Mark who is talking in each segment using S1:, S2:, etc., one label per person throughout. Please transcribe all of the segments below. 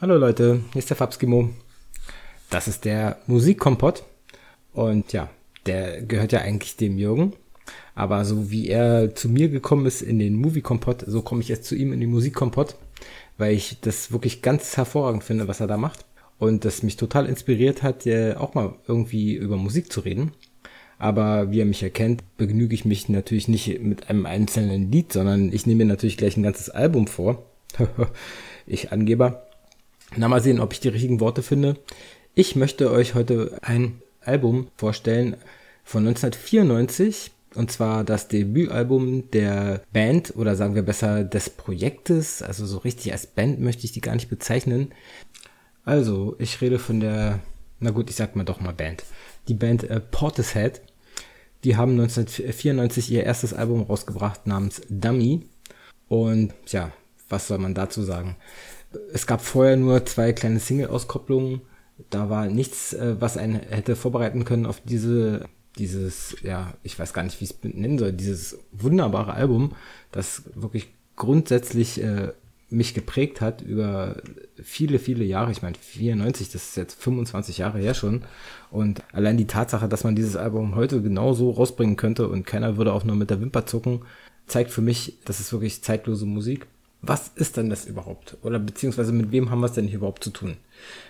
S1: Hallo Leute, hier ist der Fabskimo. Das ist der Musikkompott. Und ja, der gehört ja eigentlich dem Jürgen. Aber so wie er zu mir gekommen ist in den Movie-Kompott, so komme ich jetzt zu ihm in den Musikkompott, weil ich das wirklich ganz hervorragend finde, was er da macht. Und das mich total inspiriert hat, auch mal irgendwie über Musik zu reden. Aber wie er mich erkennt, begnüge ich mich natürlich nicht mit einem einzelnen Lied, sondern ich nehme mir natürlich gleich ein ganzes Album vor. ich Angeber. Na, mal sehen, ob ich die richtigen Worte finde. Ich möchte euch heute ein Album vorstellen von 1994 und zwar das Debütalbum der Band oder sagen wir besser des Projektes. Also so richtig als Band möchte ich die gar nicht bezeichnen. Also, ich rede von der, na gut, ich sag mal doch mal Band. Die Band äh, Portishead. Die haben 1994 ihr erstes Album rausgebracht namens Dummy. Und ja, was soll man dazu sagen? Es gab vorher nur zwei kleine Single-Auskopplungen. Da war nichts, äh, was einen hätte vorbereiten können auf diese, dieses, ja, ich weiß gar nicht, wie ich es nennen soll, dieses wunderbare Album, das wirklich grundsätzlich äh, mich geprägt hat über viele, viele Jahre. Ich meine, 94, das ist jetzt 25 Jahre her schon. Und allein die Tatsache, dass man dieses Album heute genauso rausbringen könnte und keiner würde auch nur mit der Wimper zucken, zeigt für mich, das ist wirklich zeitlose Musik was ist denn das überhaupt? Oder beziehungsweise mit wem haben wir es denn hier überhaupt zu tun?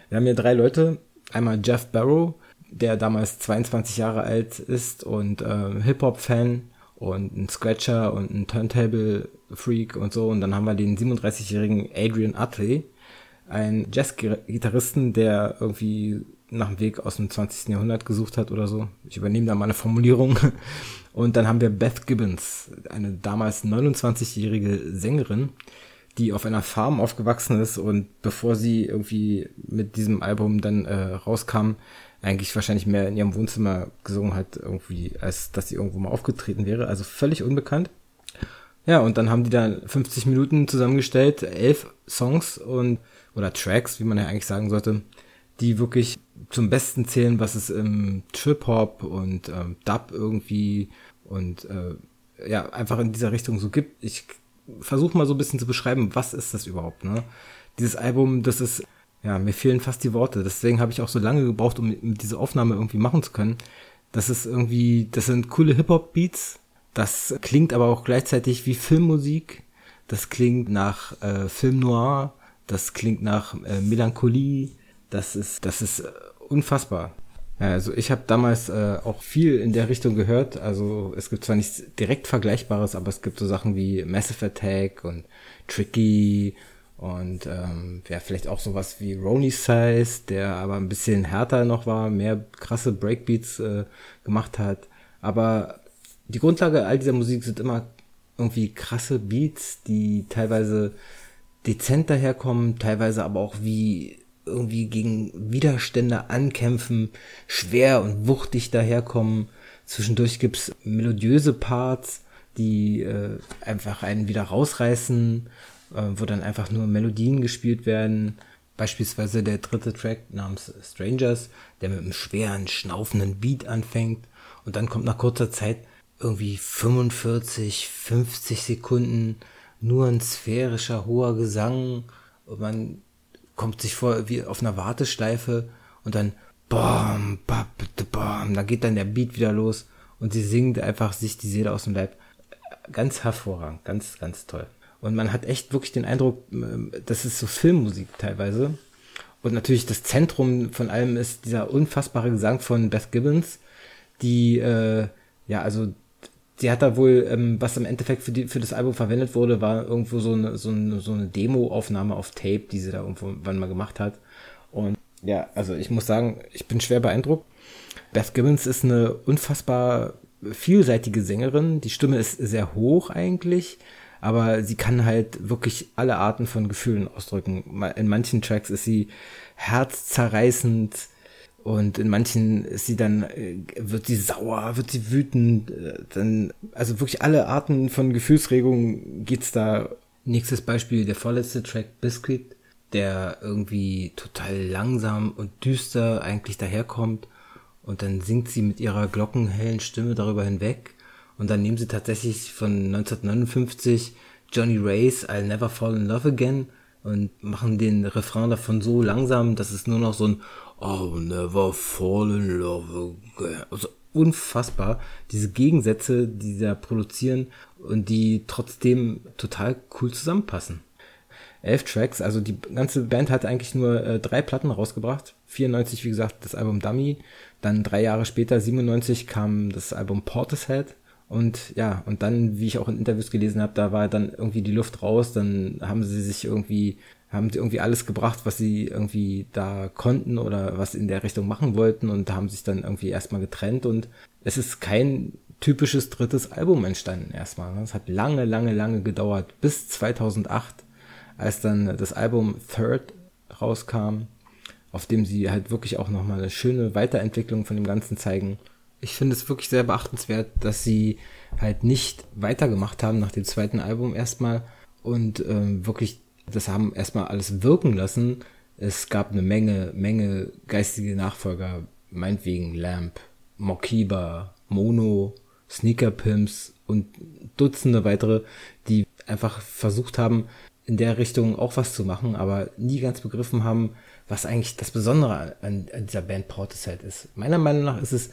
S1: Wir haben hier drei Leute. Einmal Jeff Barrow, der damals 22 Jahre alt ist und äh, Hip-Hop-Fan und ein Scratcher und ein Turntable-Freak und so. Und dann haben wir den 37-jährigen Adrian Utley, ein Jazz-Gitarristen, der irgendwie nach dem Weg aus dem 20. Jahrhundert gesucht hat oder so. Ich übernehme da mal eine Formulierung. Und dann haben wir Beth Gibbons, eine damals 29-jährige Sängerin, die auf einer Farm aufgewachsen ist und bevor sie irgendwie mit diesem Album dann äh, rauskam, eigentlich wahrscheinlich mehr in ihrem Wohnzimmer gesungen hat, irgendwie, als dass sie irgendwo mal aufgetreten wäre. Also völlig unbekannt. Ja, und dann haben die da 50 Minuten zusammengestellt, elf Songs und oder Tracks, wie man ja eigentlich sagen sollte, die wirklich zum Besten zählen, was es im Trip-Hop und ähm, Dub irgendwie und äh, ja, einfach in dieser Richtung so gibt. Ich versuche mal so ein bisschen zu beschreiben, was ist das überhaupt, ne? Dieses Album, das ist, ja, mir fehlen fast die Worte. Deswegen habe ich auch so lange gebraucht, um diese Aufnahme irgendwie machen zu können. Das ist irgendwie, das sind coole Hip-Hop-Beats. Das klingt aber auch gleichzeitig wie Filmmusik. Das klingt nach äh, Film Noir. Das klingt nach äh, Melancholie. Das ist, das ist äh, unfassbar. Also ich habe damals äh, auch viel in der Richtung gehört. Also es gibt zwar nichts direkt Vergleichbares, aber es gibt so Sachen wie Massive Attack und Tricky und ähm, ja, vielleicht auch sowas wie Rony Size, der aber ein bisschen härter noch war, mehr krasse Breakbeats äh, gemacht hat. Aber die Grundlage all dieser Musik sind immer irgendwie krasse Beats, die teilweise dezent daherkommen, teilweise aber auch wie irgendwie gegen Widerstände ankämpfen, schwer und wuchtig daherkommen. Zwischendurch gibt's melodiöse Parts, die äh, einfach einen wieder rausreißen, äh, wo dann einfach nur Melodien gespielt werden. Beispielsweise der dritte Track namens Strangers, der mit einem schweren, schnaufenden Beat anfängt und dann kommt nach kurzer Zeit irgendwie 45, 50 Sekunden nur ein sphärischer hoher Gesang und man kommt sich vor wie auf einer Warteschleife und dann bam, bam, bam, da geht dann der Beat wieder los und sie singt einfach sich die Seele aus dem Leib. Ganz hervorragend, ganz, ganz toll. Und man hat echt wirklich den Eindruck, ähm, das ist so Filmmusik teilweise. Und natürlich das Zentrum von allem ist dieser unfassbare Gesang von Beth Gibbons, die, äh, ja, also sie hat da wohl, ähm, was im Endeffekt für, die, für das Album verwendet wurde, war irgendwo so eine, so eine, so eine Demo-Aufnahme auf Tape, die sie da irgendwo wann mal gemacht hat. Und ja, also ich muss sagen, ich bin schwer beeindruckt. Beth Gibbons ist eine unfassbar vielseitige Sängerin. Die Stimme ist sehr hoch eigentlich, aber sie kann halt wirklich alle Arten von Gefühlen ausdrücken. In manchen Tracks ist sie herzzerreißend, und in manchen ist sie dann, äh, wird sie sauer, wird sie wütend, äh, dann, also wirklich alle Arten von Gefühlsregungen geht's da. Nächstes Beispiel, der vorletzte Track Biscuit, der irgendwie total langsam und düster eigentlich daherkommt. Und dann singt sie mit ihrer glockenhellen Stimme darüber hinweg. Und dann nehmen sie tatsächlich von 1959 Johnny Rays I'll Never Fall in Love Again und machen den Refrain davon so langsam, dass es nur noch so ein Oh, never fall in love again. Also unfassbar. Diese Gegensätze, die da produzieren und die trotzdem total cool zusammenpassen. Elf Tracks, also die ganze Band hat eigentlich nur äh, drei Platten rausgebracht. 94, wie gesagt, das Album Dummy. Dann drei Jahre später, 97, kam das Album Portishead. Und ja, und dann, wie ich auch in Interviews gelesen habe, da war dann irgendwie die Luft raus, dann haben sie sich irgendwie, haben sie irgendwie alles gebracht, was sie irgendwie da konnten oder was in der Richtung machen wollten und haben sich dann irgendwie erstmal getrennt und es ist kein typisches drittes Album entstanden erstmal. Es hat lange, lange, lange gedauert, bis 2008, als dann das Album Third rauskam, auf dem sie halt wirklich auch nochmal eine schöne Weiterentwicklung von dem Ganzen zeigen ich finde es wirklich sehr beachtenswert, dass sie halt nicht weitergemacht haben nach dem zweiten Album erstmal und ähm, wirklich das haben erstmal alles wirken lassen. Es gab eine Menge, Menge geistige Nachfolger, meinetwegen Lamp, Mokiba, Mono, Sneaker Pimps und Dutzende weitere, die einfach versucht haben, in der Richtung auch was zu machen, aber nie ganz begriffen haben, was eigentlich das Besondere an, an dieser Band Portishead ist. Meiner Meinung nach ist es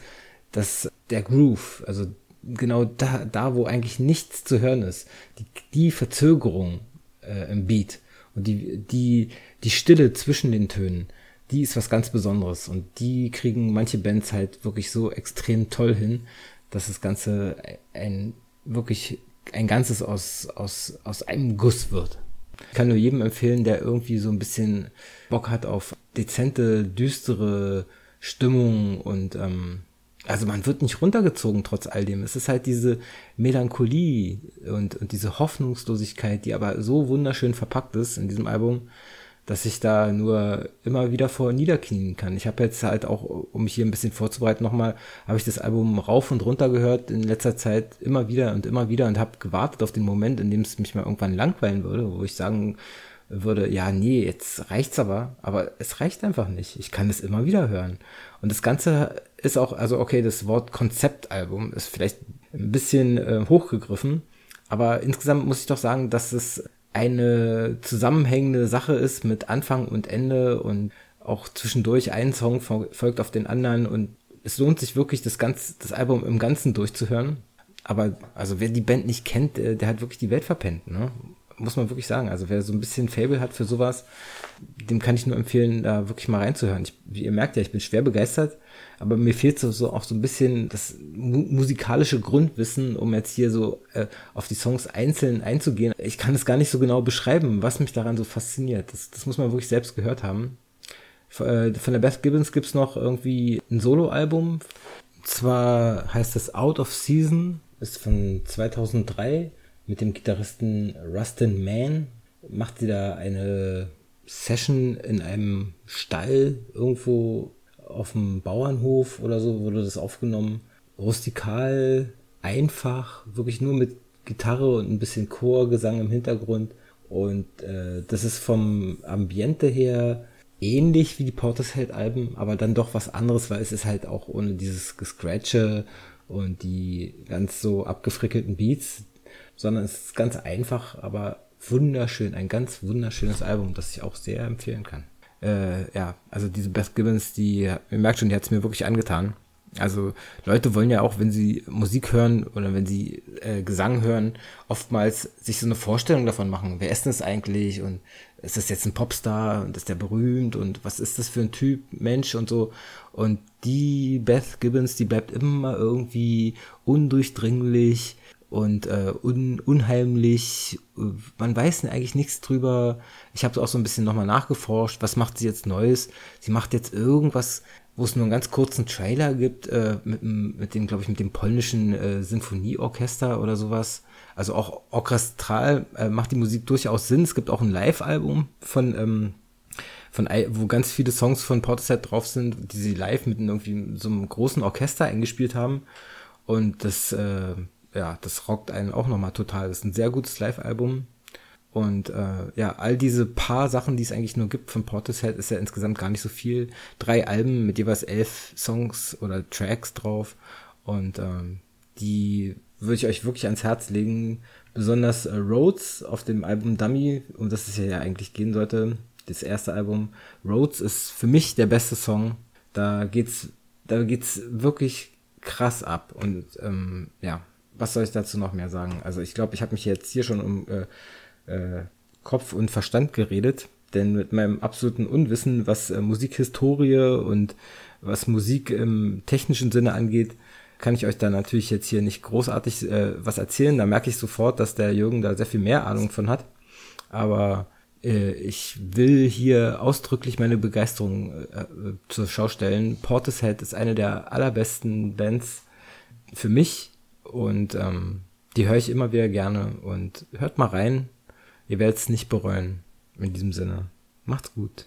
S1: dass der Groove, also genau da, da wo eigentlich nichts zu hören ist, die, die Verzögerung äh, im Beat und die, die, die Stille zwischen den Tönen, die ist was ganz Besonderes und die kriegen manche Bands halt wirklich so extrem toll hin, dass das Ganze ein wirklich ein Ganzes aus, aus, aus einem Guss wird. Ich kann nur jedem empfehlen, der irgendwie so ein bisschen Bock hat auf dezente, düstere Stimmung und ähm, also man wird nicht runtergezogen trotz all dem. Es ist halt diese Melancholie und, und diese Hoffnungslosigkeit, die aber so wunderschön verpackt ist in diesem Album, dass ich da nur immer wieder vor niederknien kann. Ich habe jetzt halt auch, um mich hier ein bisschen vorzubereiten, nochmal, habe ich das Album rauf und runter gehört in letzter Zeit immer wieder und immer wieder und habe gewartet auf den Moment, in dem es mich mal irgendwann langweilen würde, wo ich sagen würde, ja, nee, jetzt reicht's aber, aber es reicht einfach nicht. Ich kann es immer wieder hören. Und das Ganze ist auch, also okay, das Wort Konzeptalbum ist vielleicht ein bisschen äh, hochgegriffen, aber insgesamt muss ich doch sagen, dass es eine zusammenhängende Sache ist mit Anfang und Ende und auch zwischendurch ein Song folgt auf den anderen und es lohnt sich wirklich, das ganze, das Album im Ganzen durchzuhören. Aber also wer die Band nicht kennt, der, hat wirklich die Welt verpennt, ne? Muss man wirklich sagen. Also wer so ein bisschen Fable hat für sowas, dem kann ich nur empfehlen, da wirklich mal reinzuhören. Ich, wie ihr merkt ja, ich bin schwer begeistert, aber mir fehlt so, so auch so ein bisschen das mu musikalische Grundwissen, um jetzt hier so äh, auf die Songs einzeln einzugehen. Ich kann es gar nicht so genau beschreiben, was mich daran so fasziniert. Das, das muss man wirklich selbst gehört haben. Äh, von der Beth Gibbons gibt's noch irgendwie ein Soloalbum. Zwar heißt das Out of Season, ist von 2003 mit dem Gitarristen Rustin Mann macht sie da eine Session in einem Stall irgendwo auf dem Bauernhof oder so wurde das aufgenommen. Rustikal, einfach, wirklich nur mit Gitarre und ein bisschen Chorgesang im Hintergrund. Und äh, das ist vom Ambiente her ähnlich wie die Portishead-Alben, aber dann doch was anderes, weil es ist halt auch ohne dieses Gescratche und die ganz so abgefrickelten Beats, sondern es ist ganz einfach, aber wunderschön, ein ganz wunderschönes Album, das ich auch sehr empfehlen kann. Äh, ja, also diese Beth Gibbons, die, ihr merkt schon, die hat es mir wirklich angetan. Also Leute wollen ja auch, wenn sie Musik hören oder wenn sie äh, Gesang hören, oftmals sich so eine Vorstellung davon machen. Wer ist das eigentlich und ist das jetzt ein Popstar und ist der berühmt und was ist das für ein Typ, Mensch und so. Und die Beth Gibbons, die bleibt immer irgendwie undurchdringlich, und äh, un, unheimlich. Man weiß eigentlich nichts drüber. Ich habe auch so ein bisschen nochmal nachgeforscht, was macht sie jetzt Neues? Sie macht jetzt irgendwas, wo es nur einen ganz kurzen Trailer gibt, äh, mit, mit dem, glaube ich, mit dem polnischen äh, Sinfonieorchester oder sowas. Also auch orchestral äh, macht die Musik durchaus Sinn. Es gibt auch ein Live-Album von, ähm, von, wo ganz viele Songs von Portishead drauf sind, die sie live mit irgendwie so einem großen Orchester eingespielt haben. Und das, äh, ja, das rockt einen auch nochmal total. Das ist ein sehr gutes Live-Album. Und äh, ja, all diese paar Sachen, die es eigentlich nur gibt von Portishead, ist ja insgesamt gar nicht so viel. Drei Alben mit jeweils elf Songs oder Tracks drauf. Und ähm, die würde ich euch wirklich ans Herz legen. besonders äh, Rhodes auf dem Album Dummy, um das es ja eigentlich gehen sollte, das erste Album. Rhodes ist für mich der beste Song. Da geht's, da geht's wirklich krass ab. Und ähm, ja, was soll ich dazu noch mehr sagen? Also ich glaube, ich habe mich jetzt hier schon um äh, äh, Kopf und Verstand geredet, denn mit meinem absoluten Unwissen, was äh, Musikhistorie und was Musik im technischen Sinne angeht, kann ich euch da natürlich jetzt hier nicht großartig äh, was erzählen. Da merke ich sofort, dass der Jürgen da sehr viel mehr Ahnung von hat. Aber äh, ich will hier ausdrücklich meine Begeisterung äh, zur Schau stellen. Portishead ist eine der allerbesten Bands für mich und ähm, die höre ich immer wieder gerne und hört mal rein. Ihr werdet es nicht bereuen. In diesem Sinne. Macht's gut.